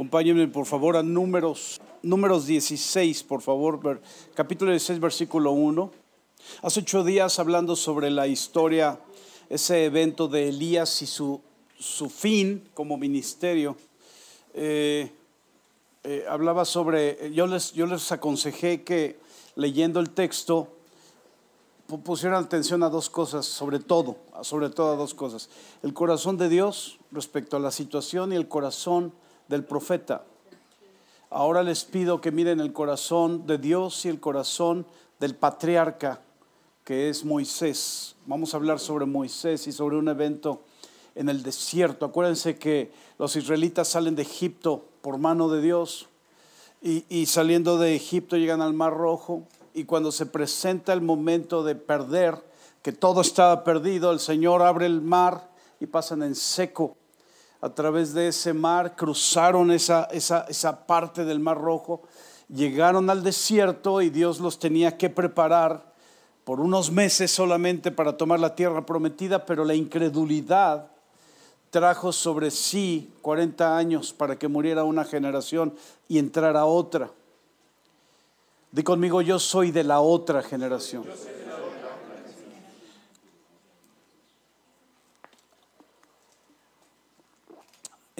Acompáñenme por favor a números, números 16, por favor, capítulo 16, versículo 1. Hace ocho días hablando sobre la historia, ese evento de Elías y su, su fin como ministerio. Eh, eh, hablaba sobre, yo les, yo les aconsejé que leyendo el texto pusieran atención a dos cosas, sobre todo, sobre todo a dos cosas. El corazón de Dios respecto a la situación y el corazón del profeta. Ahora les pido que miren el corazón de Dios y el corazón del patriarca que es Moisés. Vamos a hablar sobre Moisés y sobre un evento en el desierto. Acuérdense que los israelitas salen de Egipto por mano de Dios y, saliendo de Egipto llegan al Mar Rojo y cuando se presenta el momento de perder, que todo estaba perdido, el Señor abre el mar y pasan en seco. A través de ese mar cruzaron esa, esa, esa parte del Mar Rojo, llegaron al desierto y Dios los tenía que preparar por unos meses solamente para tomar la tierra prometida, pero la incredulidad trajo sobre sí 40 años para que muriera una generación y entrara otra. Di conmigo, yo soy de la otra generación.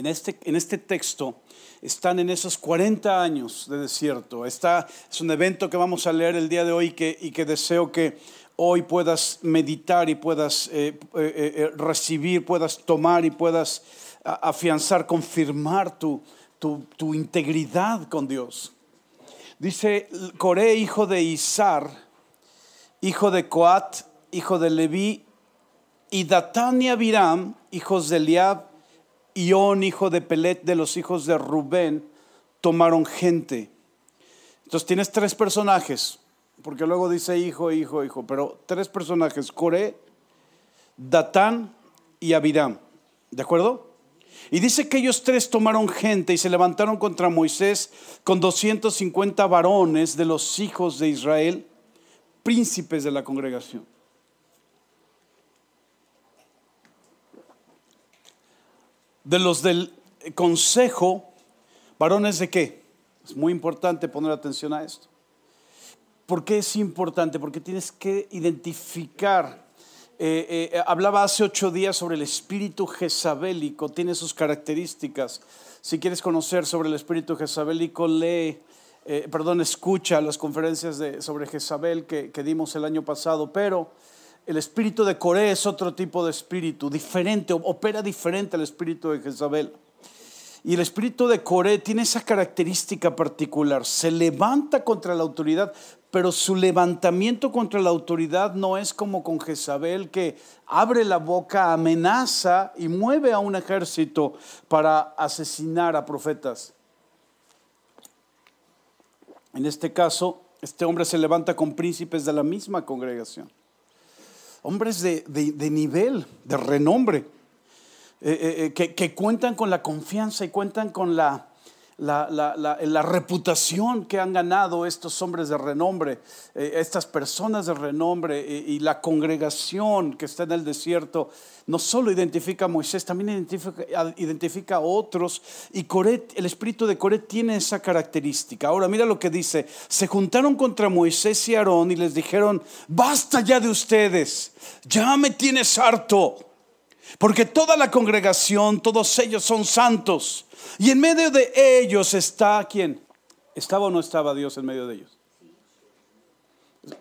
En este, en este texto están en esos 40 años de desierto. Está, es un evento que vamos a leer el día de hoy que, y que deseo que hoy puedas meditar y puedas eh, eh, eh, recibir, puedas tomar y puedas afianzar, confirmar tu, tu, integridad con Dios. Dice Coré, hijo de Isar, hijo de Coat, hijo de Leví, y Datán y Abiram, hijos de Eliab, y hijo de Pelet, de los hijos de Rubén, tomaron gente. Entonces tienes tres personajes, porque luego dice hijo, hijo, hijo, pero tres personajes, Coré, Datán y Abiram. ¿De acuerdo? Y dice que ellos tres tomaron gente y se levantaron contra Moisés con 250 varones de los hijos de Israel, príncipes de la congregación. De los del consejo, varones de qué? Es muy importante poner atención a esto. ¿Por qué es importante? Porque tienes que identificar eh, eh, hablaba hace ocho días sobre el espíritu jezabélico, tiene sus características. Si quieres conocer sobre el espíritu jezabélico, lee, eh, perdón, escucha las conferencias de, sobre Jezabel que, que dimos el año pasado, pero el espíritu de Coré es otro tipo de espíritu, diferente, opera diferente al espíritu de Jezabel. Y el espíritu de Coré tiene esa característica particular, se levanta contra la autoridad, pero su levantamiento contra la autoridad no es como con Jezabel que abre la boca, amenaza y mueve a un ejército para asesinar a profetas. En este caso, este hombre se levanta con príncipes de la misma congregación, hombres de, nivel, de renombre, eh, eh, eh, que cuentan con la confianza y cuentan con la la, reputación que han ganado estos hombres de renombre, eh, estas personas de renombre eh, y, la congregación que está en el desierto, no solo identifica a Moisés, también identifica, identifica a otros. Y Coret, el espíritu de Coret tiene esa característica. Ahora mira lo que dice, se juntaron contra Moisés y Aarón y les dijeron, basta ya de ustedes, ya me tienes harto. Porque toda la congregación, todos ellos son santos. Y en medio de ellos está quién? ¿Estaba o no estaba Dios en medio de ellos?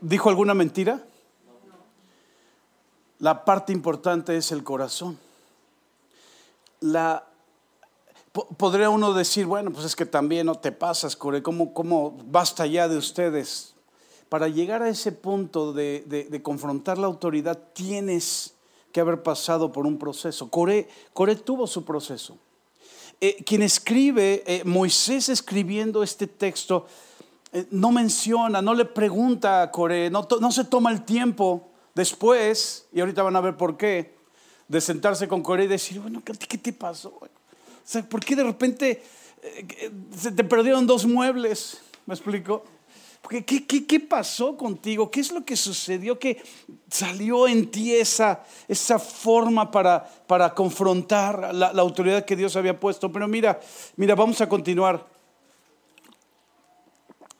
¿Dijo alguna mentira? La parte importante es el corazón. La, podría uno decir, bueno, pues es que también no te pasas, Core, ¿cómo, basta ya de ustedes? Para llegar a ese punto de confrontar la autoridad, tienes que haber pasado por un proceso. Coré, tuvo su proceso. Eh, quien escribe, eh, Moisés escribiendo este texto, eh, no menciona, no le pregunta a Coré, no, se toma el tiempo después, y ahorita van a ver por qué, de sentarse con Coré y decir, bueno, ¿qué, te pasó? O sea, ¿por qué de repente se te perdieron dos muebles? ¿Me explico? ¿Qué, pasó contigo? ¿Qué es lo que sucedió que salió en ti esa, forma para, confrontar la, autoridad que Dios había puesto? Pero mira, mira, vamos a continuar.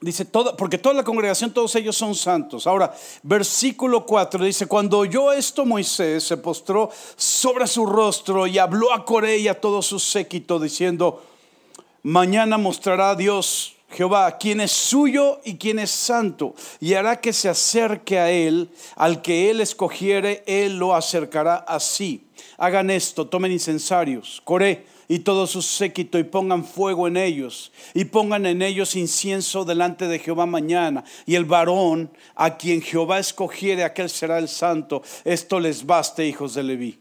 Dice, toda, porque toda la congregación, todos ellos son santos. Ahora, versículo 4 dice, cuando oyó esto Moisés se postró sobre su rostro y habló a Coré y a todo su séquito diciendo, mañana mostrará Dios Jehová quién es suyo y quién es santo, y hará que se acerque a él, al que él escogiere, él lo acercará así. Hagan esto, tomen incensarios, Coré y todo su séquito y pongan fuego en ellos y pongan en ellos incienso delante de Jehová mañana. Y el varón a quien Jehová escogiere, aquel será el santo. Esto les baste, hijos de Leví.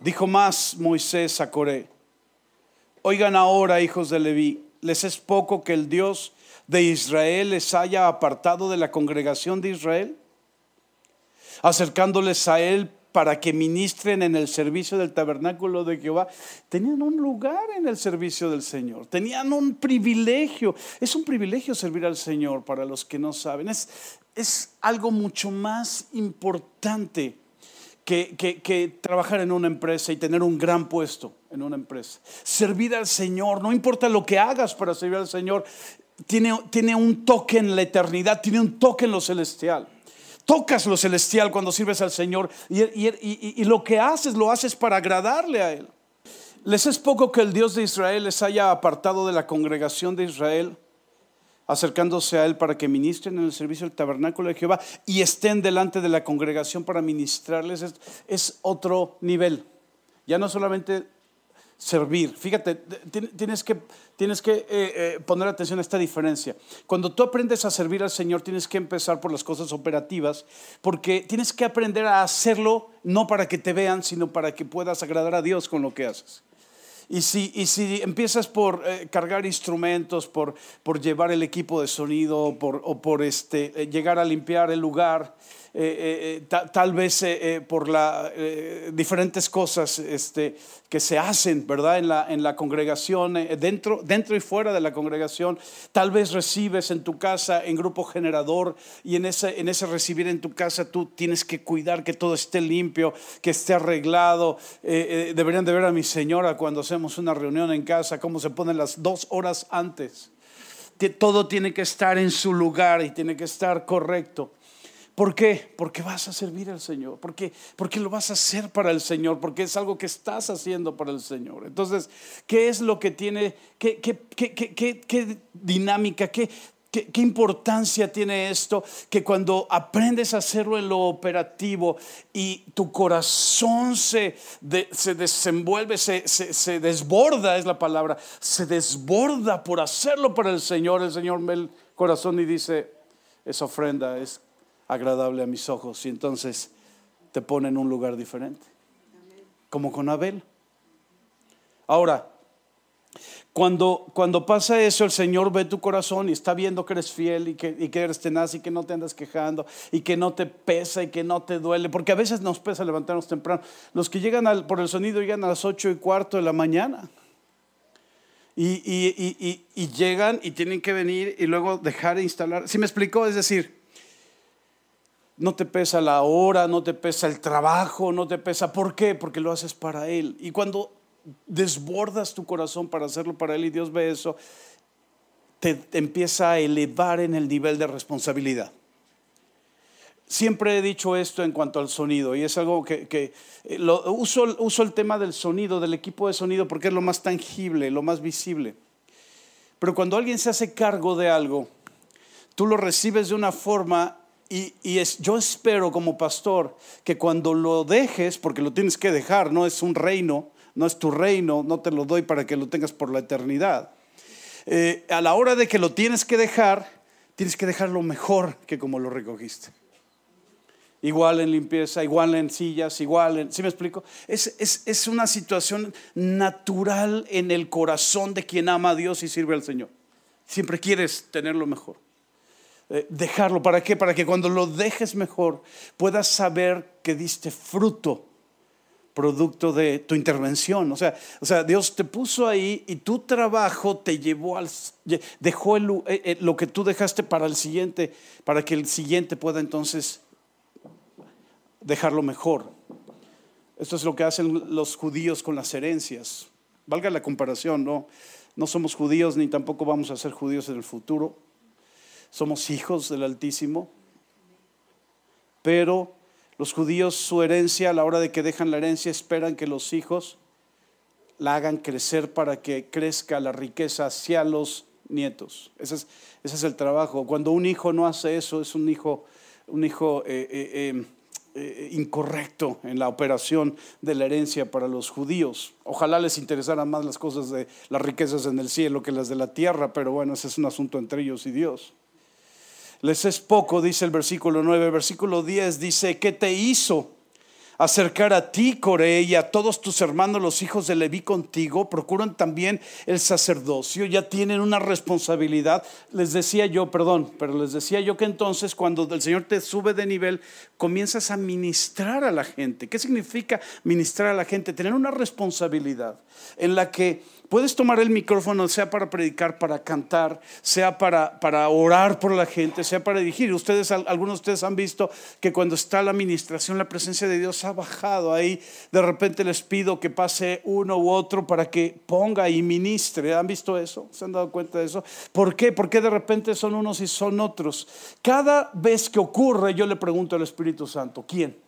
Dijo más Moisés a Coré, oigan ahora, hijos de Leví, les es poco que el Dios de Israel les haya apartado de la congregación de Israel, acercándoles a él para que ministren en el servicio del tabernáculo de Jehová, tenían un lugar en el servicio del Señor, tenían un privilegio. Es un privilegio servir al Señor para los que no saben. Es, es algo mucho más importante que, que, trabajar en una empresa y tener un gran puesto en una empresa. Servir al Señor, no importa lo que hagas para servir al Señor, tiene, tiene un toque en la eternidad, tiene un toque en lo celestial tocas lo celestial cuando sirves al Señor y, lo que haces lo haces para agradarle a Él. Les es poco que el Dios de Israel les haya apartado de la congregación de Israel, acercándose a Él para que ministren en el servicio del tabernáculo de Jehová y estén delante de la congregación para ministrarles. Es, otro nivel. Ya no solamente servir. Fíjate, tienes que, tienes que eh, eh, poner atención a esta diferencia. Cuando tú aprendes a servir al Señor, tienes que empezar por las cosas operativas, porque tienes que aprender a hacerlo no para que te vean, sino para que puedas agradar a Dios con lo que haces. Y si, y si empiezas por eh, cargar instrumentos, por, por llevar el equipo de sonido, por, o por este, llegar a limpiar el lugar, eh, eh, eh, tal vez por las diferentes cosas este, que se hacen, ¿verdad? En la, en la congregación, dentro, dentro y fuera de la congregación. Tal vez recibes en tu casa en grupo generador y en ese, en ese recibir en tu casa tú tienes que cuidar que todo esté limpio, que esté arreglado. deberían de ver a mi señora cuando hacemos una reunión en casa, cómo se ponen las dos horas antes. Todo tiene que estar en su lugar y tiene que estar correcto. ¿Por qué? Porque vas a servir al Señor, porque, porque lo vas a hacer para el Señor, porque es algo que estás haciendo para el Señor. Entonces, ¿qué es lo que tiene, qué, qué, qué, qué dinámica, qué, ¿Qué, ¿Qué, importancia tiene esto? Que cuando aprendes a hacerlo en lo operativo y tu corazón se, se desenvuelve, se, se, se, desborda, es la palabra, se desborda por hacerlo para el Señor, el Señor ve el corazón y dice, esa ofrenda es agradable a mis ojos y entonces te pone en un lugar diferente, como con Abel. Ahora, cuando, cuando pasa eso, el Señor ve tu corazón y está viendo que eres fiel y que, eres tenaz y que no te andas quejando y que no te pesa y que no te duele, porque a veces nos pesa levantarnos temprano. Los que llegan al, por el sonido llegan a las ocho y cuarto de la mañana. Y, llegan y tienen que venir y luego dejar de instalar. ¿Sí me explicó? Es decir, no te pesa la hora, no te pesa el trabajo, no te pesa. ¿Por qué? Porque lo haces para Él. Y cuando desbordas tu corazón para hacerlo para Él y Dios ve eso, te, empieza a elevar en el nivel de responsabilidad. Siempre he dicho esto en cuanto al sonido y es algo que, eh, uso, uso el tema del sonido, del equipo de sonido, porque es lo más tangible, lo más visible. Pero cuando alguien se hace cargo de algo, tú lo recibes de una forma y, yo espero como pastor que cuando lo dejes, porque lo tienes que dejar, no es un reino, no es tu reino, no te lo doy para que lo tengas por la eternidad. Eh, a la hora de que lo tienes que dejar, tienes que dejarlo mejor que como lo recogiste. Igual en limpieza, igual en sillas, igual en... ¿Sí me explico? Es, es una situación natural en el corazón de quien ama a Dios y sirve al Señor. Siempre quieres tenerlo mejor. Eh, dejarlo. ¿Para qué? Para que cuando lo dejes mejor puedas saber que diste fruto producto de tu intervención. O sea, Dios te puso ahí y tu trabajo te llevó al, dejó eh, eh, lo que tú dejaste para el siguiente, para que el siguiente pueda entonces dejarlo mejor. Esto es lo que hacen los judíos con las herencias. Valga la comparación, ¿no? No somos judíos ni tampoco vamos a ser judíos en el futuro. Somos hijos del Altísimo. Pero los judíos su herencia, a la hora de que dejan la herencia, esperan que los hijos la hagan crecer para que crezca la riqueza hacia los nietos. Ese es, el trabajo. Cuando un hijo no hace eso, es un hijo, un hijo eh, eh, em, eh, incorrecto en la operación de la herencia para los judíos. Ojalá les interesaran más las cosas de las riquezas en el cielo que las de la tierra, pero bueno, ese es un asunto entre ellos y Dios. Les es poco, dice el versículo 9. Versículo 10 dice, ¿qué te hizo? acercar a ti, Coré, y a todos tus hermanos, los hijos de Leví contigo, procuran también el sacerdocio, ya tienen una responsabilidad. Les decía yo, perdón, pero les decía yo que entonces cuando el Señor te sube de nivel, comienzas a ministrar a la gente. ¿Qué significa ministrar a la gente? Tener una responsabilidad en la que Puedes tomar el micrófono, sea para predicar, para cantar, sea para, para orar por la gente, sea para dirigir. Ustedes, algunos de ustedes han visto que cuando está la administración, la presencia de Dios ha bajado ahí. De repente les pido que pase uno u otro para que ponga y ministre. ¿Han visto eso? ¿Se han dado cuenta de eso? ¿Por qué? Porque de repente son unos y son otros. Cada vez que ocurre, yo le pregunto al Espíritu Santo, ¿quién?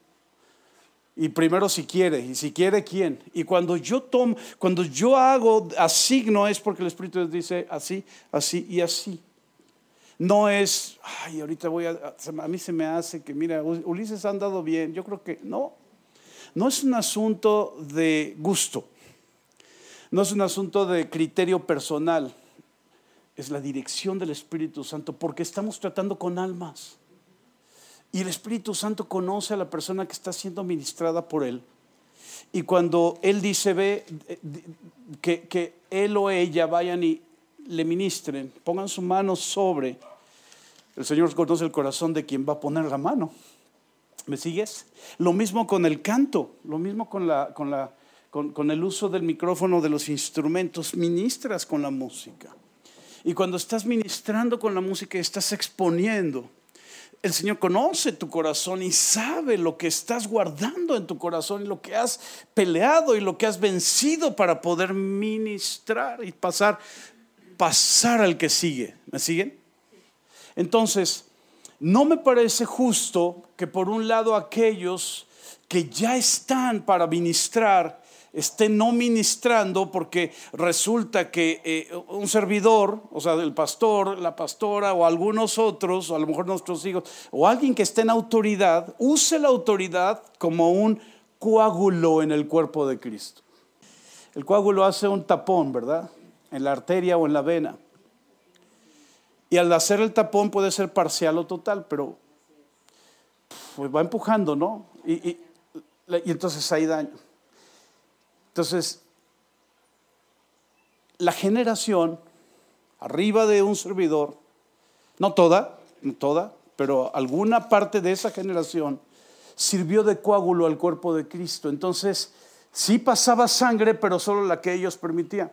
Y primero si quiere, y si quiere quién. Y cuando yo tomo, cuando yo hago asigno es porque el Espíritu dice así, así y así. No es, ay, ahorita voy a, a mí se me hace que, mira, Ulises ha andado bien. Yo creo que no. No es un asunto de gusto. No es un asunto de criterio personal. Es la dirección del Espíritu Santo porque estamos tratando con almas. Y el Espíritu Santo conoce a la persona que está siendo ministrada por Él. Y cuando Él dice, ve, eh, que, que Él o ella vayan y le ministren, pongan su mano sobre, el Señor conoce el corazón de quien va a poner la mano. ¿Me sigues? Lo mismo con el canto, lo mismo con, la, con, la, con, con el uso del micrófono, de los instrumentos, ministras con la música. Y cuando estás ministrando con la música, estás exponiendo el Señor conoce tu corazón y sabe lo que estás guardando en tu corazón y lo que has peleado y lo que has vencido para poder ministrar y pasar, pasar al que sigue. ¿Me siguen? Entonces, no me parece justo que por un lado aquellos que ya están para ministrar esté no ministrando porque resulta que eh, un servidor, o sea, el pastor, la pastora o algunos otros, o a lo mejor nuestros hijos, o alguien que esté en autoridad, use la autoridad como un coágulo en el cuerpo de Cristo. El coágulo hace un tapón, ¿verdad? En la arteria o en la vena. Y al hacer el tapón puede ser parcial o total, pero pues va empujando, ¿no? y, y entonces hay daño. Entonces, la generación arriba de un servidor, no toda, no toda, pero alguna parte de esa generación sirvió de coágulo al cuerpo de Cristo. Entonces, sí pasaba sangre, pero solo la que ellos permitían.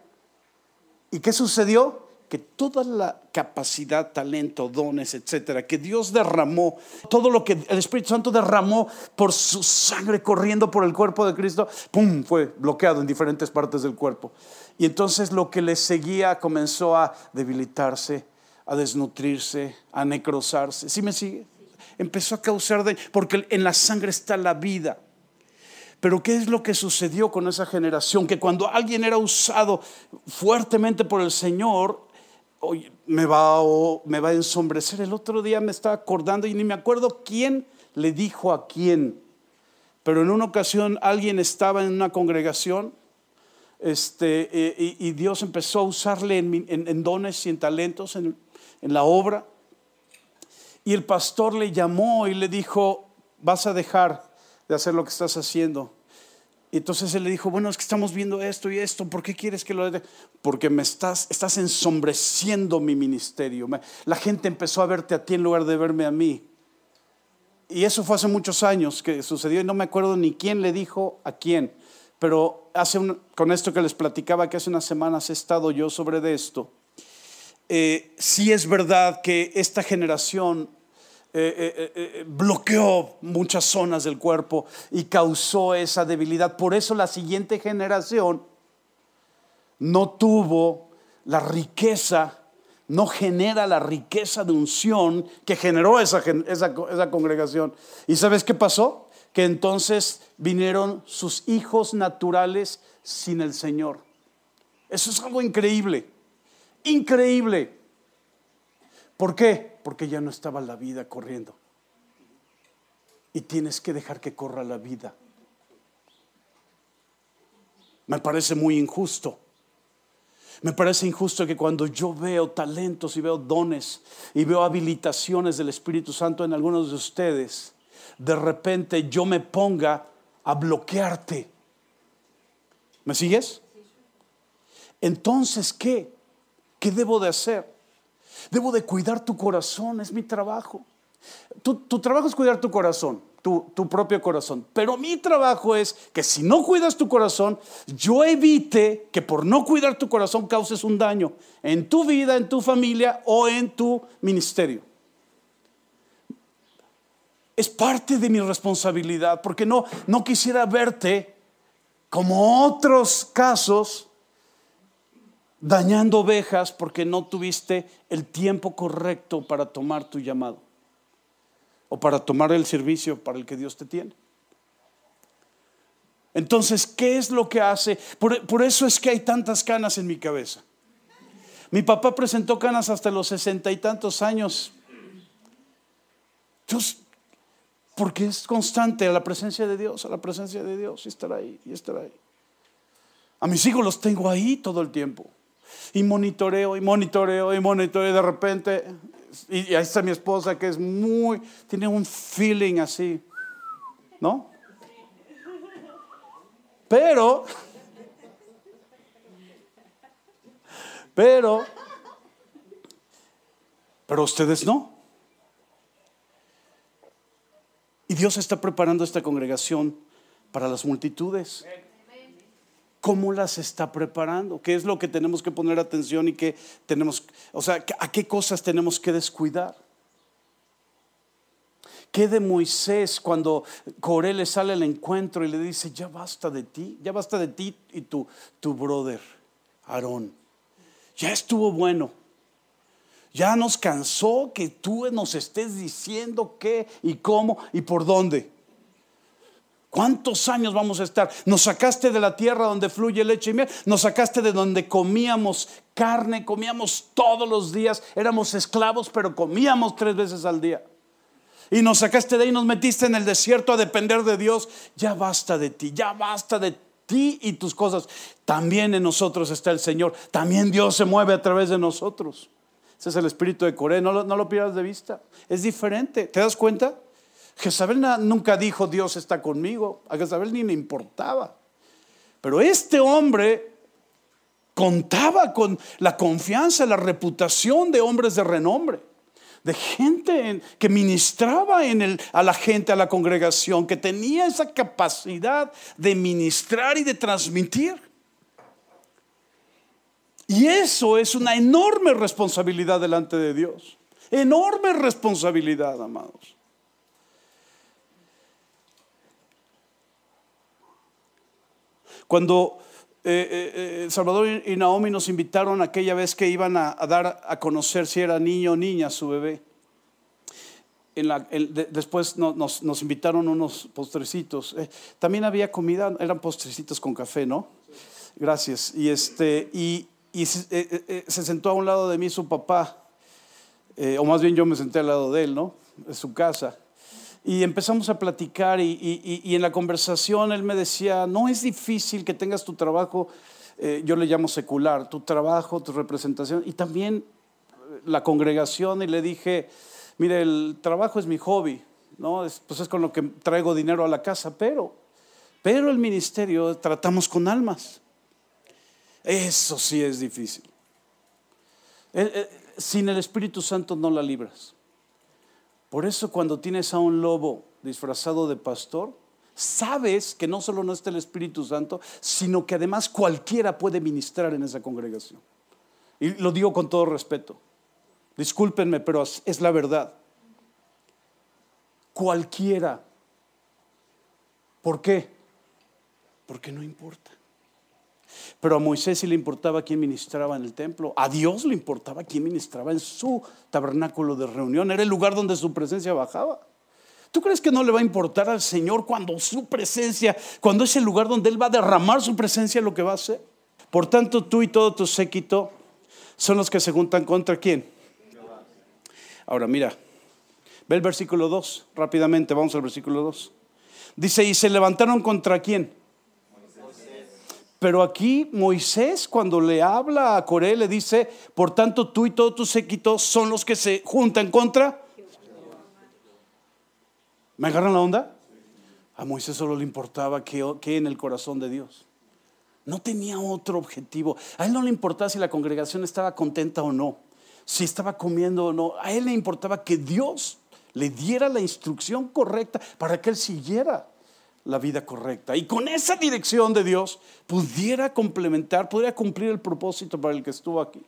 ¿Y qué sucedió? Que toda la capacidad, talento, dones, etcétera, que Dios derramó, todo lo que el Espíritu Santo derramó por su sangre corriendo por el cuerpo de Cristo, ¡pum! fue bloqueado en diferentes partes del cuerpo. Y entonces lo que le seguía comenzó a debilitarse, a desnutrirse, a necrosarse. ¿Sí me sigue? Empezó a causar porque en la sangre está la vida. Pero ¿qué es lo que sucedió con esa generación? Que cuando alguien era usado fuertemente por el Señor, me va, me va a ensombrecer. El otro día me estaba acordando y ni me acuerdo quién le dijo a quién. Pero en una ocasión alguien estaba en una congregación este, eh, y, Dios empezó a usarle en, dones y en talentos en, en la obra. Y el pastor le llamó y le dijo, vas a dejar de hacer lo que estás haciendo y entonces él le dijo, bueno, es que estamos viendo esto y esto, ¿por qué quieres que lo dé? Porque me estás, estás ensombreciendo mi ministerio. la gente empezó a verte a ti en lugar de verme a mí. Y eso fue hace muchos años que sucedió y no me acuerdo ni quién le dijo a quién. pero hace con esto que les platicaba que hace unas semanas he estado yo sobre de esto, eh, sí es verdad que esta generación eh, eh, bloqueó muchas zonas del cuerpo y causó esa debilidad. Por eso la siguiente generación no tuvo la riqueza, no genera la riqueza de unción que generó esa, esa congregación. ¿Y sabes qué pasó? Que entonces vinieron sus hijos naturales sin el Señor. Eso es algo increíble, increíble. ¿Por qué? Porque ya no estaba la vida corriendo. Y tienes que dejar que corra la vida. Me parece muy injusto. Me parece injusto que cuando yo veo talentos y veo dones y veo habilitaciones del Espíritu Santo en algunos de ustedes, de repente yo me ponga a bloquearte. ¿Me sigues? Entonces, ¿qué? ¿Qué debo de hacer? Debo de cuidar tu corazón, es mi trabajo. Tu, trabajo es cuidar tu corazón, tu, tu, propio corazón. Pero mi trabajo es que si no cuidas tu corazón, yo evite que por no cuidar tu corazón causes un daño en tu vida, en tu familia o en tu ministerio. Es parte de mi responsabilidad, porque no, no quisiera verte como otros casos dañando ovejas porque no tuviste el tiempo correcto para tomar tu llamado o para tomar el servicio para el que Dios te tiene. Entonces, ¿qué es lo que hace? Por, eso es que hay tantas canas en mi cabeza. Mi papá presentó canas hasta los sesenta y tantos años. porque es constante a la presencia de Dios, a la presencia de Dios, y estar ahí, y estar ahí. A mis hijos los tengo ahí todo el tiempo. Y monitoreo, y monitoreo, y monitoreo, y de repente y ahí está mi esposa que es muy, tiene un feeling así, ¿no? Pero, pero, pero ustedes no. Y Dios está preparando esta congregación para las multitudes. ¿Cómo las está preparando? ¿Qué es lo que tenemos que poner atención y qué tenemos, o sea, a qué cosas tenemos que descuidar? ¿Qué de Moisés cuando Coré le sale al encuentro y le dice, ya basta de ti, ya basta de ti y tu, tu brother, Aarón? Ya estuvo bueno. Ya nos cansó que tú nos estés diciendo qué y cómo y por dónde. ¿Cuántos años vamos a estar? Nos sacaste de la tierra donde fluye leche y miel, nos sacaste de donde comíamos carne, comíamos todos los días, éramos esclavos, pero comíamos tres veces al día. Y nos sacaste de ahí, nos metiste en el desierto a depender de Dios. Ya basta de ti, ya basta de ti y tus cosas. También en nosotros está el Señor, también Dios se mueve a través de nosotros. Ese es el espíritu de Coré, no lo, no lo pierdas de vista. Es diferente, ¿te das cuenta? Jezabel nunca dijo Dios está conmigo, a Jezabel ni le importaba. Pero este hombre contaba con la confianza, la reputación de hombres de renombre, de gente que ministraba a la gente, a la congregación, que tenía esa capacidad de ministrar y de transmitir. Y eso es una enorme responsabilidad delante de Dios. Enorme responsabilidad, amados. Cuando eh, eh, eh, Salvador y Naomi nos invitaron aquella vez que iban a, dar a conocer si era niño o niña su bebé. después nos, invitaron unos postrecitos. también había comida, eran postrecitos con café, ¿no? Gracias. Y, este, y, se, se, sentó a un lado de mí su papá, o más bien yo me senté al lado de él, ¿no? De su casa. Y empezamos a platicar y, en la conversación él me decía, no es difícil que tengas tu trabajo, eh, yo le llamo secular, tu trabajo, tu representación y también eh, la congregación y le dije, mire, el trabajo es mi hobby, ¿no? pues es con lo que traigo dinero a la casa, pero, pero el ministerio tratamos con almas. Eso sí es difícil. Eh, sin el Espíritu Santo no la libras. Por eso cuando tienes a un lobo disfrazado de pastor, sabes que no solo no está el Espíritu Santo, sino que además cualquiera puede ministrar en esa congregación. Y lo digo con todo respeto. Discúlpenme, pero es la verdad. Cualquiera. ¿Por qué? Porque no importa. Pero a Moisés sí le importaba quién ministraba en el templo. A Dios le importaba quién ministraba en su tabernáculo de reunión. Era el lugar donde su presencia bajaba. ¿Tú crees que no le va a importar al Señor cuando su presencia, cuando es el lugar donde Él va a derramar su presencia, lo que va a hacer? Por tanto, tú y todo tu séquito son los que se juntan contra quién. Ahora, mira, ve el versículo 2, rápidamente, vamos al versículo 2. Dice, y se levantaron contra quién pero aquí Moisés cuando le habla a Coré le dice, por tanto tú y todo tu séquito son los que se juntan contra. ¿Me agarran la onda? A Moisés solo le importaba que, que en el corazón de Dios. No tenía otro objetivo. A él no le importaba si la congregación estaba contenta o no, si estaba comiendo o no. A él le importaba que Dios le diera la instrucción correcta para que él siguiera la vida correcta. Y con esa dirección de Dios pudiera complementar, pudiera cumplir el propósito para el que estuvo aquí.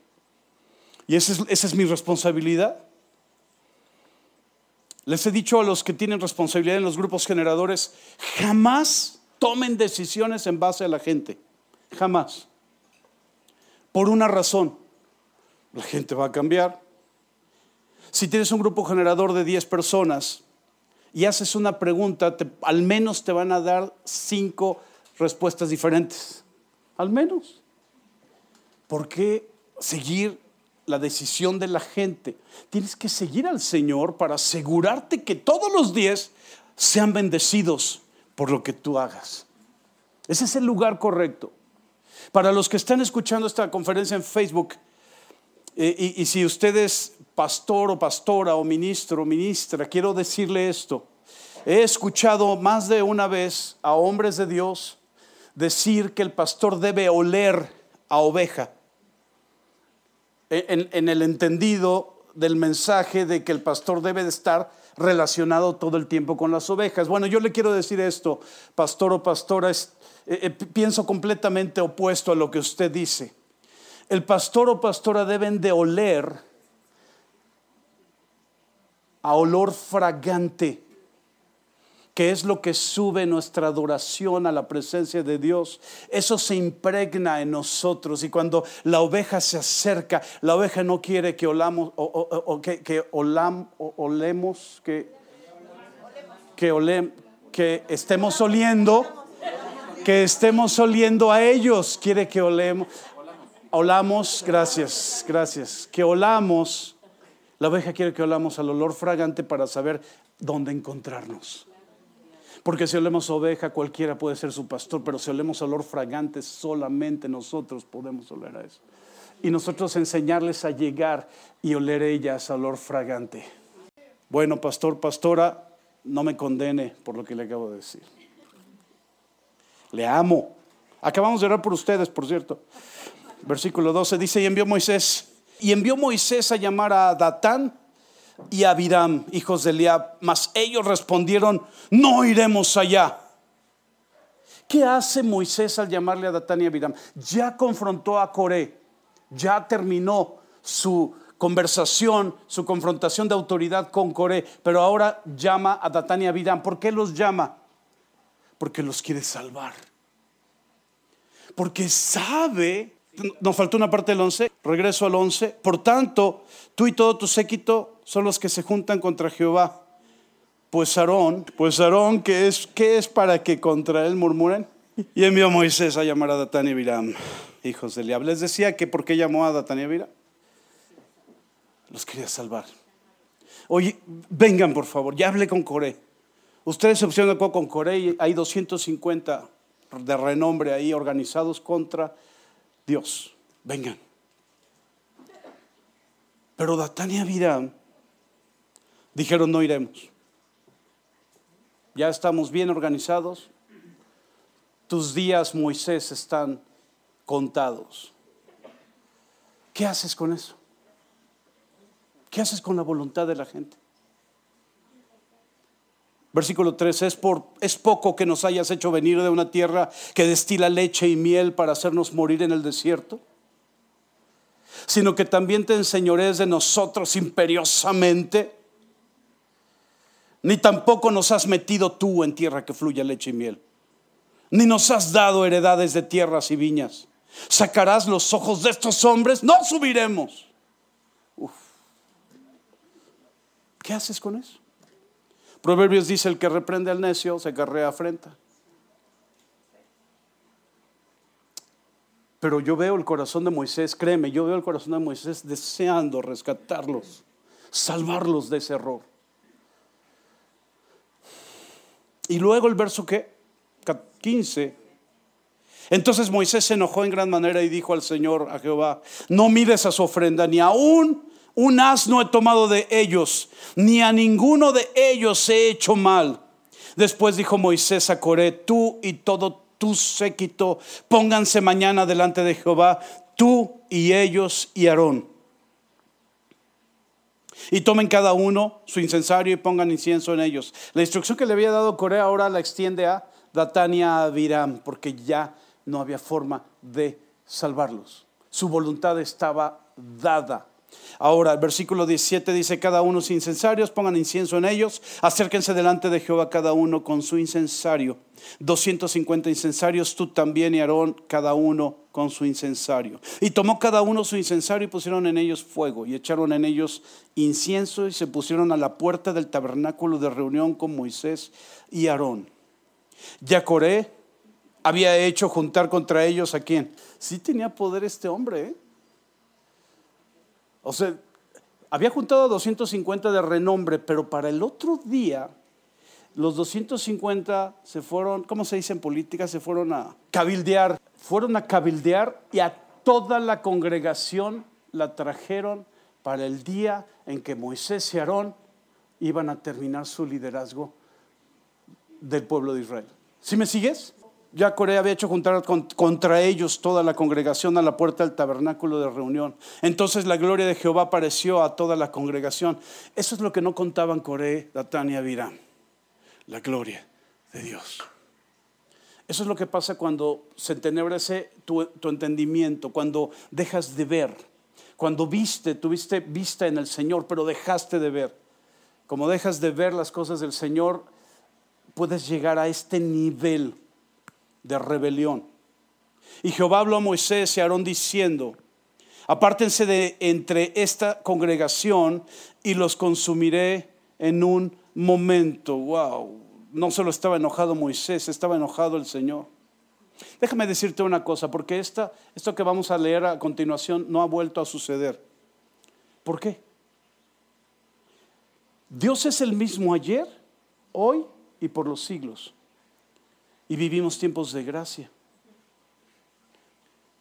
Y esa es, esa es mi responsabilidad. Les he dicho a los que tienen responsabilidad en los grupos generadores, jamás tomen decisiones en base a la gente. Jamás. Por una razón. La gente va a cambiar. Si tienes un grupo generador de 10 personas, y haces una pregunta, al menos te van a dar cinco respuestas diferentes. Al menos. ¿Por qué seguir la decisión de la gente? Tienes que seguir al Señor para asegurarte que todos los días sean bendecidos por lo que tú hagas. Ese es el lugar correcto. Para los que están escuchando esta conferencia en Facebook, eh, y si ustedes pastor o pastora o ministro o ministra, quiero decirle esto. He escuchado más de una vez a hombres de Dios decir que el pastor debe oler a oveja. En, el entendido del mensaje de que el pastor debe de estar relacionado todo el tiempo con las ovejas. Bueno, yo le quiero decir esto, pastor o pastora, es, eh, eh, pienso completamente opuesto a lo que usted dice. El pastor o pastora deben de oler a olor fragante, que es lo que sube nuestra adoración a la presencia de Dios. Eso se impregna en nosotros y cuando la oveja se acerca, la oveja no quiere que olamos o, que, olemos, que, que, que estemos oliendo, que estemos oliendo a ellos, quiere que olemos. Olamos, gracias, gracias, que olamos la oveja quiere que olamos al olor fragante para saber dónde encontrarnos. Porque si olemos oveja, cualquiera puede ser su pastor, pero si olemos olor fragante, solamente nosotros podemos oler a eso. Y nosotros enseñarles a llegar y oler ellas olor fragante. Bueno, pastor, pastora, no me condene por lo que le acabo de decir. Le amo. Acabamos de orar por ustedes, por cierto. Versículo 12 dice, y envió Moisés y envió Moisés a llamar a Datán y a Abiram, hijos de Eliab, mas ellos respondieron, no iremos allá. ¿Qué hace Moisés al llamarle a Datán y a Abiram? Ya confrontó a Coré, ya terminó su conversación, su confrontación de autoridad con Coré, pero ahora llama a Datán y a Abiram. ¿Por qué los llama? Porque los quiere salvar. Porque sabe nos faltó una parte del 11, regreso al 11. Por tanto, tú y todo tu séquito son los que se juntan contra Jehová. Pues Aarón, pues Aarón, ¿qué es, es para que contra él murmuren? Y envió a Moisés a llamar a Datán y Abiram, hijos de Eliab. Les decía que por qué llamó a Datán y Abiram. Los quería salvar. Oye, vengan por favor, ya hablé con Coré. Ustedes se pusieron con Coré y hay 250 de renombre ahí organizados contra Dios, vengan. Pero Datán y Abiram dijeron, no iremos. Ya estamos bien organizados. Tus días, Moisés, están contados. ¿Qué haces con eso? ¿Qué haces con la voluntad de la gente? Versículo 3, es, por, es poco que nos hayas hecho venir de una tierra que destila leche y miel para hacernos morir en el desierto, sino que también te enseñores de nosotros imperiosamente, ni tampoco nos has metido tú en tierra que fluya leche y miel, ni nos has dado heredades de tierras y viñas. ¿Sacarás los ojos de estos hombres? No subiremos. ¿Qué haces con eso? Proverbios dice, el que reprende al necio se carrea afrenta. Pero yo veo el corazón de Moisés, créeme, yo veo el corazón de Moisés deseando rescatarlos, salvarlos de ese error. Y luego el verso que 15. Entonces Moisés se enojó en gran manera y dijo al Señor, a Jehová, no mires a su ofrenda, ni aún un asno he tomado de ellos, ni a ninguno de ellos he hecho mal. Después dijo Moisés a Coré, tú y todo tu séquito, pónganse mañana delante de Jehová, tú y ellos y Aarón. Y tomen cada uno su incensario y pongan incienso en ellos. La instrucción que le había dado Coré ahora la extiende a Datania Abiram, porque ya no había forma de salvarlos. Su voluntad estaba dada. Ahora, el versículo 17 dice, cada uno sus incensarios, pongan incienso en ellos, acérquense delante de Jehová cada uno con su incensario. 250 incensarios, tú también y Aarón, cada uno con su incensario. Y tomó cada uno su incensario y pusieron en ellos fuego y echaron en ellos incienso y se pusieron a la puerta del tabernáculo de reunión con Moisés y Aarón. Ya Coré había hecho juntar contra ellos a quién. Sí tenía poder este hombre, ¿eh? O sea, había juntado a 250 de renombre, pero para el otro día, los 250 se fueron, ¿cómo se dice en política? Se fueron a cabildear. Fueron a cabildear y a toda la congregación la trajeron para el día en que Moisés y Aarón iban a terminar su liderazgo del pueblo de Israel. ¿Sí me sigues? Ya Corea había hecho juntar contra ellos toda la congregación a la puerta del tabernáculo de reunión. Entonces la gloria de Jehová apareció a toda la congregación. Eso es lo que no contaban Corea, Datán y Abirán. La gloria de Dios. Eso es lo que pasa cuando se entenebrece tu entendimiento, cuando dejas de ver, cuando viste, tuviste vista en el Señor, pero dejaste de ver. Como dejas de ver las cosas del Señor, puedes llegar a este nivel de rebelión. Y Jehová habló a Moisés y a Aarón diciendo, apártense de entre esta congregación y los consumiré en un momento. Wow, no solo estaba enojado Moisés, estaba enojado el Señor. Déjame decirte una cosa, porque esta, esto que vamos a leer a continuación no ha vuelto a suceder. ¿Por qué? Dios es el mismo ayer, hoy y por los siglos. Y vivimos tiempos de gracia.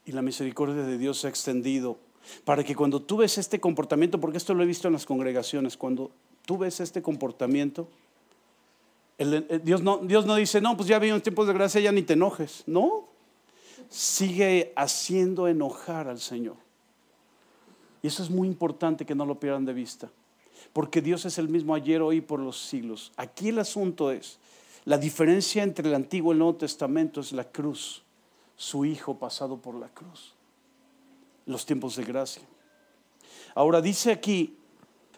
Y la misericordia de Dios se ha extendido para que cuando tú ves este comportamiento, porque esto lo he visto en las congregaciones, cuando tú ves este comportamiento, Dios, no, Dios no dice, no, pues ya vivimos tiempos de gracia, ya ni te enojes. No, sigue haciendo enojar al Señor. Y eso es muy importante que no lo pierdan de vista, porque Dios es el mismo ayer, hoy y por los siglos. Aquí el asunto es, la diferencia entre el Antiguo y el Nuevo Testamento es la cruz, su Hijo pasado por la cruz, los tiempos de gracia. Ahora dice aquí,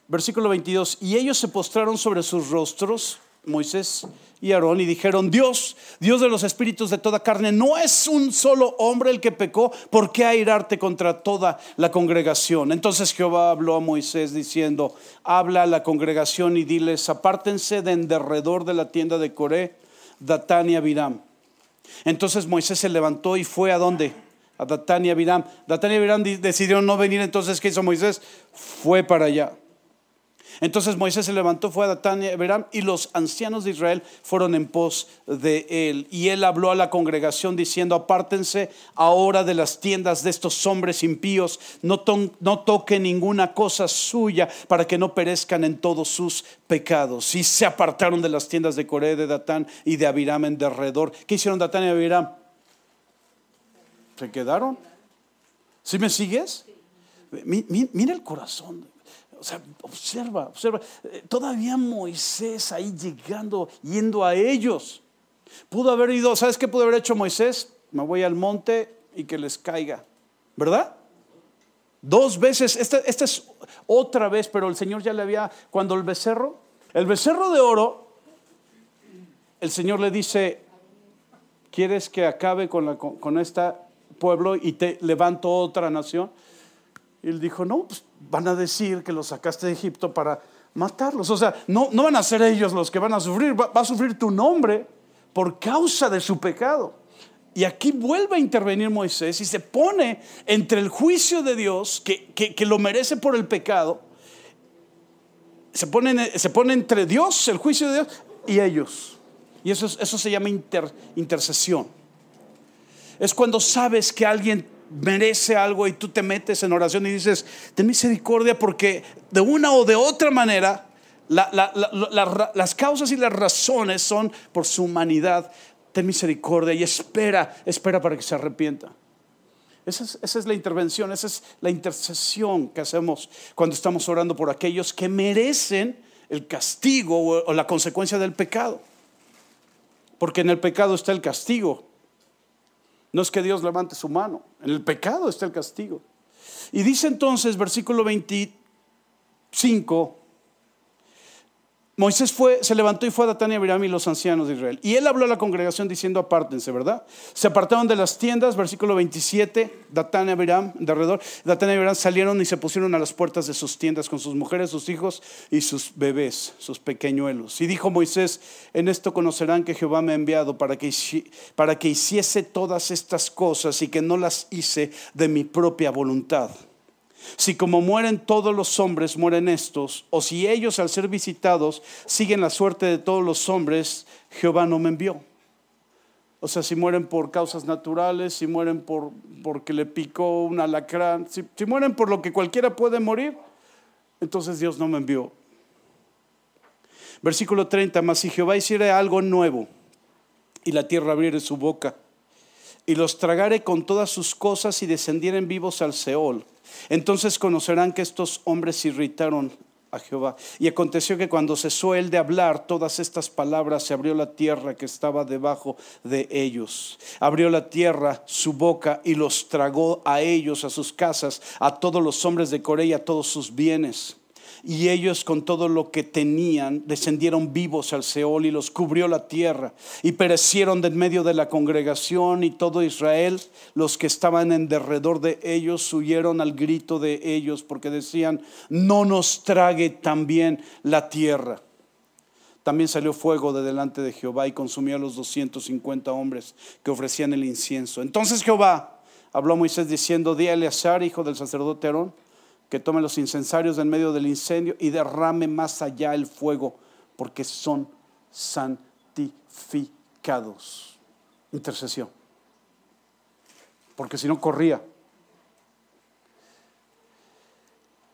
versículo 22, y ellos se postraron sobre sus rostros Moisés y Aarón y dijeron, Dios, Dios de los espíritus de toda carne, no es un solo hombre el que pecó, ¿por qué airarte contra toda la congregación? Entonces Jehová habló a Moisés diciendo, habla a la congregación y diles, apártense de en derredor de la tienda de Coré, Datán y Abiram. Entonces Moisés se levantó y fue a dónde? A Datán y Abiram. Datán y Abiram decidieron no venir, entonces ¿qué hizo Moisés? Fue para allá. Entonces Moisés se levantó, fue a Datán y y los ancianos de Israel fueron en pos de él. Y él habló a la congregación diciendo, apártense ahora de las tiendas de estos hombres impíos, no, no toquen ninguna cosa suya para que no perezcan en todos sus pecados. Y se apartaron de las tiendas de Coré, de Datán y de Abiram en derredor. ¿Qué hicieron Datán y Abiram? ¿Se quedaron? ¿Sí me sigues? Mira el corazón O sea, observa, observa. Eh, todavía Moisés ahí llegando, yendo a ellos. Pudo haber ido, ¿sabes qué pudo haber hecho Moisés? Me voy al monte y que les caiga. ¿Verdad? Dos veces, esta, es otra vez, pero el Señor ya le había, cuando el becerro, el becerro de oro, el Señor le dice, ¿quieres que acabe con, la, con este pueblo y te levanto otra nación? Y él dijo, no, pues van a decir que los sacaste de Egipto para matarlos. O sea, no, no van a ser ellos los que van a sufrir, va, a sufrir tu nombre por causa de su pecado. Y aquí vuelve a intervenir Moisés y se pone entre el juicio de Dios, que, que, lo merece por el pecado, se pone, se pone entre Dios, el juicio de Dios, y ellos. Y eso, eso se llama intercesión. Es cuando sabes que alguien merece algo y tú te metes en oración y dices, ten misericordia porque de una o de otra manera las causas y las razones son por su humanidad. Ten misericordia y espera, espera para que se arrepienta. Esa es, esa es, la intervención, esa es la intercesión que hacemos cuando estamos orando por aquellos que merecen el castigo o la consecuencia del pecado. Porque en el pecado está el castigo, no es que Dios levante su mano, en el pecado está el castigo. Y dice entonces, versículo 25, Moisés fue, se levantó y fue a Datán y Abiram y los ancianos de Israel. Y él habló a la congregación diciendo, apártense, ¿verdad? Se apartaron de las tiendas, versículo 27, Datán y Abiram, de alrededor. Datán y Abiram salieron y se pusieron a las puertas de sus tiendas con sus mujeres, sus hijos y sus bebés, sus pequeñuelos. Y dijo Moisés, en esto conocerán que Jehová me ha enviado para que, para que hiciese todas estas cosas y que no las hice de mi propia voluntad. Si como mueren todos los hombres, mueren estos, o si ellos al ser visitados siguen la suerte de todos los hombres, Jehová no me envió. O sea, si mueren por causas naturales, si mueren por, porque le picó un alacrán, si, si mueren por lo que cualquiera puede morir, entonces Dios no me envió. Versículo 30, mas si Jehová hiciera algo nuevo y la tierra abriere su boca y los tragare con todas sus cosas y descendieren vivos al Seol, entonces conocerán que estos hombres irritaron a Jehová. Y aconteció que cuando cesó él de hablar todas estas palabras, se abrió la tierra que estaba debajo de ellos. Abrió la tierra su boca y los tragó a ellos, a sus casas, a todos los hombres de Corea a todos sus bienes y ellos con todo lo que tenían descendieron vivos al Seol y los cubrió la tierra y perecieron de en medio de la congregación y todo Israel, los que estaban en derredor de ellos huyeron al grito de ellos porque decían, no nos trague también la tierra. También salió fuego de delante de Jehová y consumió a los 250 hombres que ofrecían el incienso. Entonces Jehová habló a Moisés diciendo, di a Eleazar, hijo del sacerdote Aarón, que tome los incensarios en medio del incendio y derrame más allá el fuego, porque son santificados. Intercesión. Porque si no corría.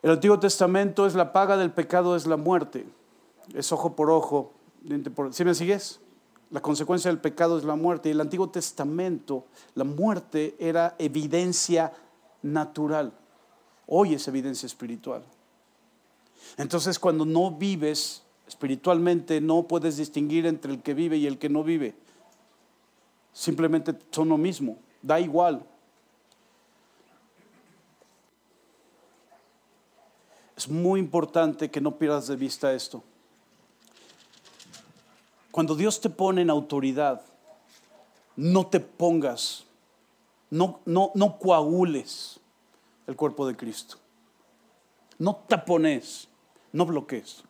El Antiguo Testamento es la paga del pecado, es la muerte. Es ojo por ojo. ¿Sí me sigues? La consecuencia del pecado es la muerte. Y el Antiguo Testamento, la muerte era evidencia natural. Hoy es evidencia espiritual. Entonces cuando no vives espiritualmente no puedes distinguir entre el que vive y el que no vive. Simplemente son lo mismo, da igual. Es muy importante que no pierdas de vista esto. Cuando Dios te pone en autoridad, no te pongas, no, no, no coagules el cuerpo de Cristo. No tapones, no bloquees.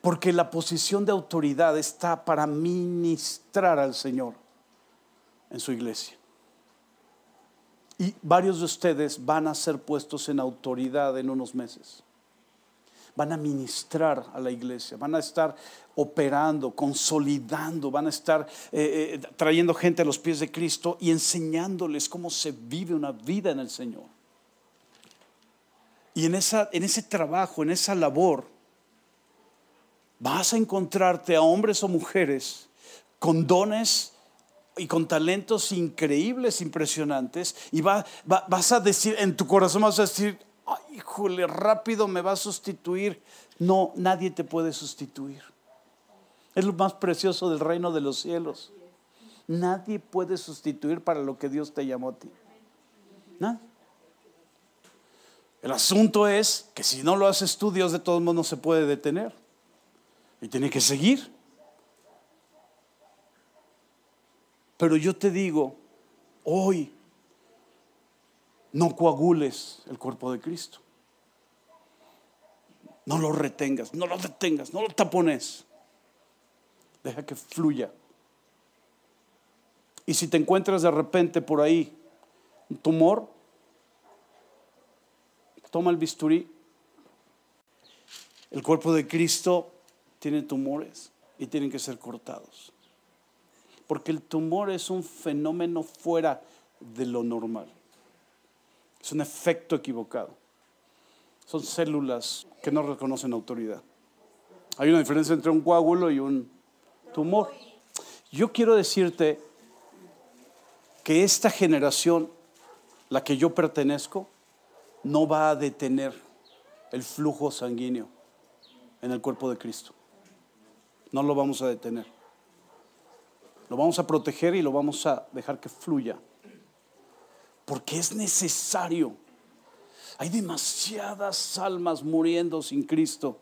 Porque la posición de autoridad está para ministrar al Señor en su iglesia. Y varios de ustedes van a ser puestos en autoridad en unos meses. Van a ministrar a la iglesia, van a estar operando, consolidando, van a estar eh, eh, trayendo gente a los pies de Cristo y enseñándoles cómo se vive una vida en el Señor. Y en, esa, en ese trabajo, en esa labor, vas a encontrarte a hombres o mujeres con dones y con talentos increíbles, impresionantes, y vas a decir, en tu corazón vas a decir, Ay, híjole, rápido me va a sustituir. No, nadie te puede sustituir. Es lo más precioso del reino de los cielos. Nadie puede sustituir para lo que Dios te llamó a ti. Nada. El asunto es que si no lo haces tú, Dios de todos modos no se puede detener. Y tiene que seguir. Pero yo te digo, hoy, no coagules el cuerpo de Cristo. No lo retengas, no lo detengas, no lo tapones. Deja que fluya. Y si te encuentras de repente por ahí un tumor, toma el bisturí. El cuerpo de Cristo tiene tumores y tienen que ser cortados. Porque el tumor es un fenómeno fuera de lo normal. Es un efecto equivocado. Son células que no reconocen autoridad. Hay una diferencia entre un coágulo y un tumor. Yo quiero decirte que esta generación, la que yo pertenezco, no va a detener el flujo sanguíneo en el cuerpo de Cristo. No lo vamos a detener. Lo vamos a proteger y lo vamos a dejar que fluya. Porque es necesario. Hay demasiadas almas muriendo sin Cristo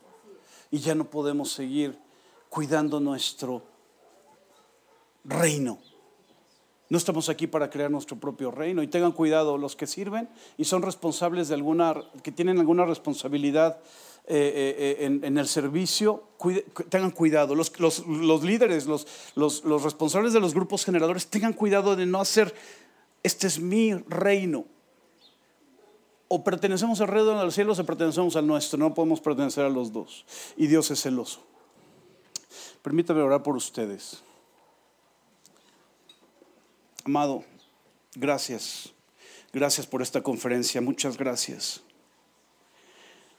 y ya no podemos seguir cuidando nuestro reino. No estamos aquí para crear nuestro propio reino y tengan cuidado los que sirven y son responsables de alguna, que tienen alguna responsabilidad eh, eh, en, el servicio, tengan cuidado. Los, líderes, los, los, responsables de los grupos generadores, tengan cuidado de no hacer, este es mi reino. O pertenecemos al reino de los cielos o pertenecemos al nuestro. No podemos pertenecer a los dos. Y Dios es celoso. Permítame orar por ustedes. Amado, gracias. Gracias por esta conferencia. Muchas gracias.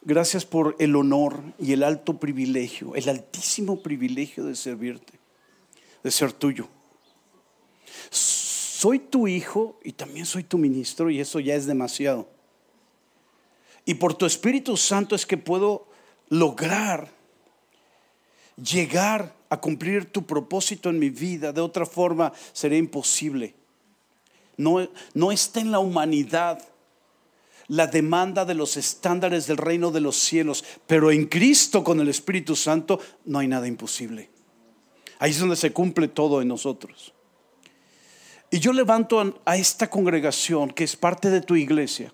Gracias por el honor y el alto privilegio, el altísimo privilegio de servirte, de ser tuyo. Soy tu hijo y también soy tu ministro y eso ya es demasiado. Y por tu Espíritu Santo es que puedo lograr llegar a cumplir tu propósito en mi vida. De otra forma sería imposible. No, no está en la humanidad la demanda de los estándares del reino de los cielos, pero en Cristo con el Espíritu Santo no hay nada imposible. Ahí es donde se cumple todo en nosotros. Y yo levanto a esta congregación que es parte de tu iglesia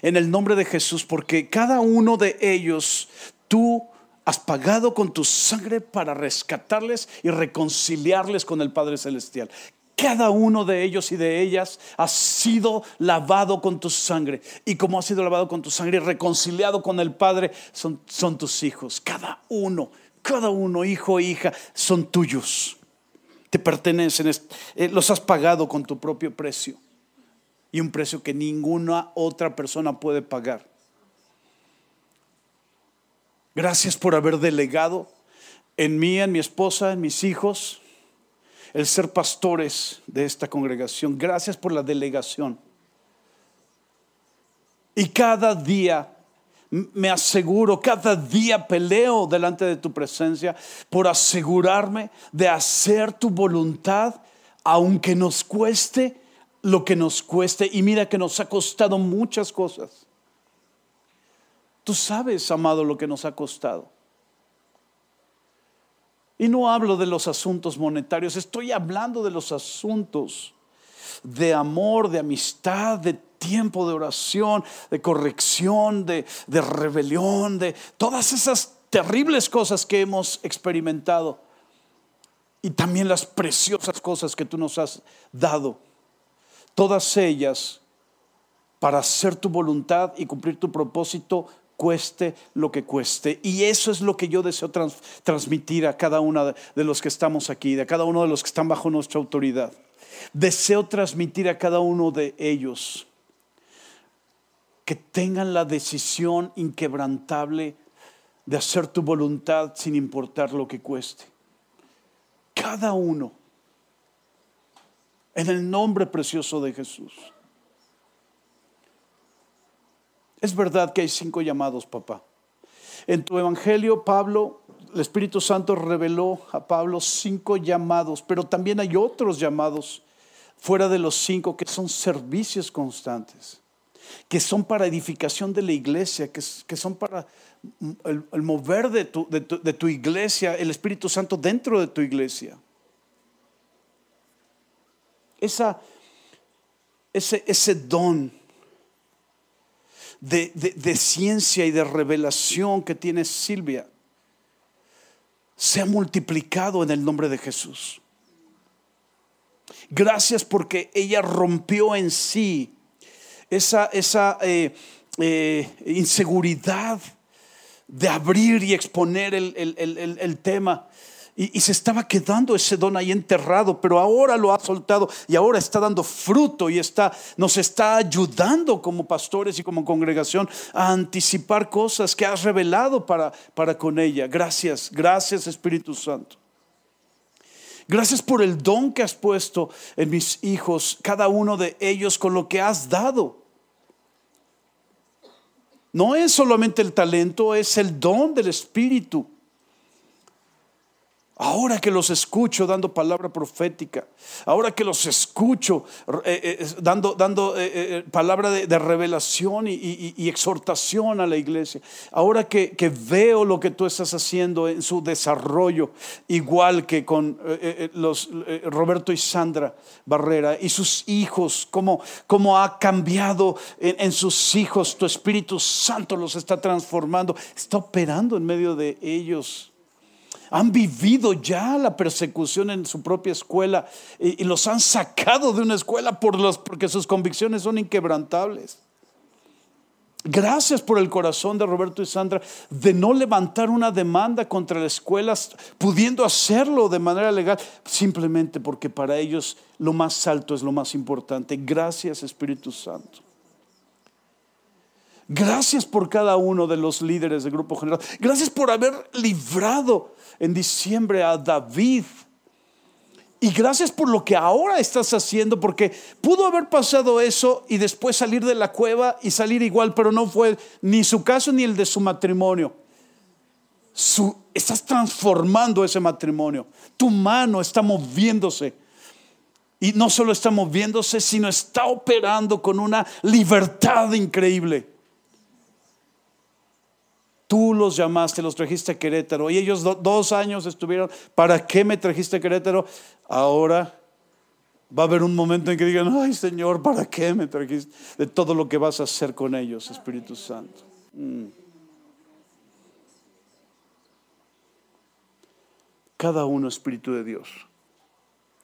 en el nombre de Jesús, porque cada uno de ellos tú has pagado con tu sangre para rescatarles y reconciliarles con el Padre Celestial. Cada uno de ellos y de ellas ha sido lavado con tu sangre. Y como ha sido lavado con tu sangre y reconciliado con el Padre, son, son tus hijos. Cada uno, cada uno, hijo e hija, son tuyos. Te pertenecen, eh, los has pagado con tu propio precio. Y un precio que ninguna otra persona puede pagar. Gracias por haber delegado en mí, en mi esposa, en mis hijos el ser pastores de esta congregación. Gracias por la delegación. Y cada día me aseguro, cada día peleo delante de tu presencia por asegurarme de hacer tu voluntad, aunque nos cueste lo que nos cueste. Y mira que nos ha costado muchas cosas. Tú sabes, amado, lo que nos ha costado. Y no hablo de los asuntos monetarios, estoy hablando de los asuntos de amor, de amistad, de tiempo de oración, de corrección, de, rebelión, de todas esas terribles cosas que hemos experimentado. Y también las preciosas cosas que tú nos has dado. Todas ellas para hacer tu voluntad y cumplir tu propósito cueste lo que cueste. Y eso es lo que yo deseo transmitir a cada uno de los que estamos aquí, a cada uno de los que están bajo nuestra autoridad. Deseo transmitir a cada uno de ellos que tengan la decisión inquebrantable de hacer tu voluntad sin importar lo que cueste. Cada uno. En el nombre precioso de Jesús. Es verdad que hay cinco llamados, papá. En tu evangelio, Pablo, el Espíritu Santo reveló a Pablo cinco llamados, pero también hay otros llamados fuera de los cinco que son servicios constantes, que son para edificación de la iglesia, que, son para el, mover de tu, iglesia, el Espíritu Santo dentro de tu iglesia. Esa, ese, don de, ciencia y de revelación que tiene Silvia se ha multiplicado en el nombre de Jesús. Gracias porque ella rompió en sí esa, esa eh, eh, inseguridad de abrir y exponer el, tema. Y, se estaba quedando ese don ahí enterrado, pero ahora lo ha soltado y ahora está dando fruto y está, nos está ayudando como pastores y como congregación a anticipar cosas que has revelado para, para con ella. Gracias, gracias Espíritu Santo. Gracias por el don que has puesto en mis hijos, cada uno de ellos con lo que has dado. No es solamente el talento, es el don del Espíritu. Ahora que los escucho dando palabra profética, ahora que los escucho eh, eh, dando, dando eh, palabra de, revelación y, exhortación a la iglesia, ahora que, veo lo que tú estás haciendo en su desarrollo, igual que con los, Roberto y Sandra Barrera y sus hijos, cómo, cómo ha cambiado en, en sus hijos, tu Espíritu Santo los está transformando, está operando en medio de ellos han vivido ya la persecución en su propia escuela y, los han sacado de una escuela por los, porque sus convicciones son inquebrantables. Gracias por el corazón de Roberto y Sandra de no levantar una demanda contra las escuelas, pudiendo hacerlo de manera legal, simplemente porque para ellos lo más alto es lo más importante. Gracias Espíritu Santo. Gracias por cada uno de los líderes del Grupo General. Gracias por haber librado en diciembre a David. Y gracias por lo que ahora estás haciendo, porque pudo haber pasado eso y después salir de la cueva y salir igual, pero no fue ni su caso ni el de su matrimonio. estás transformando ese matrimonio. Tu mano está moviéndose. Y no solo está moviéndose, sino está operando con una libertad increíble. Tú los llamaste, los trajiste a Querétaro y ellos dos años estuvieron, ¿para qué me trajiste a Querétaro? Ahora va a haber un momento en que digan, ay Señor, ¿para qué me trajiste? De todo lo que vas a hacer con ellos, Espíritu Santo. Mm. Cada uno, Espíritu de Dios.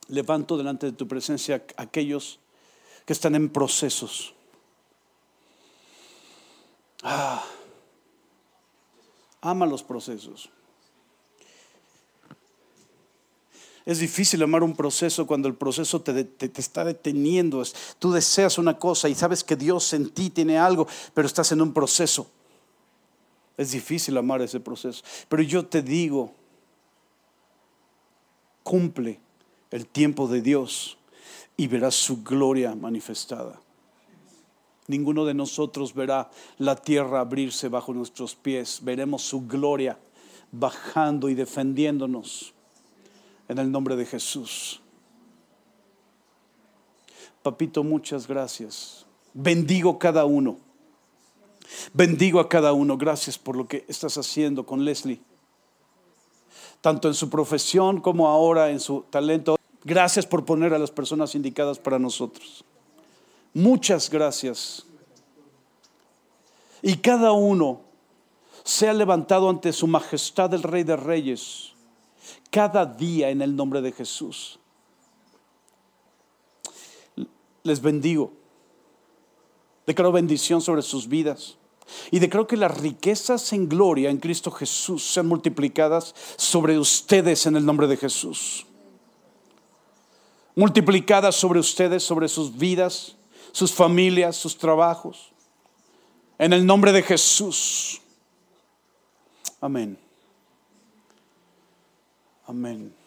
Levanto delante de tu presencia aquellos que están en procesos. Ah ama los procesos. Es difícil amar un proceso cuando el proceso te, está deteniendo. Tú deseas una cosa y sabes que Dios en ti tiene algo, pero estás en un proceso. Es difícil amar ese proceso. Pero yo te digo, cumple el tiempo de Dios y verás su gloria manifestada. Ninguno de nosotros verá la tierra abrirse bajo nuestros pies. Veremos su gloria bajando y defendiéndonos en el nombre de Jesús. Papito, muchas gracias. Bendigo cada uno. Bendigo a cada uno. Gracias por lo que estás haciendo con Leslie. Tanto en su profesión como ahora en su talento. Gracias por poner a las personas indicadas para nosotros. Muchas gracias. Y cada uno sea levantado ante su majestad el Rey de Reyes, cada día en el nombre de Jesús. Les bendigo. Declaro bendición sobre sus vidas. Y declaro que las riquezas en gloria en Cristo Jesús sean multiplicadas sobre ustedes en el nombre de Jesús. Multiplicadas sobre ustedes, sobre sus vidas sus familias, sus trabajos. En el nombre de Jesús. Amén. Amén.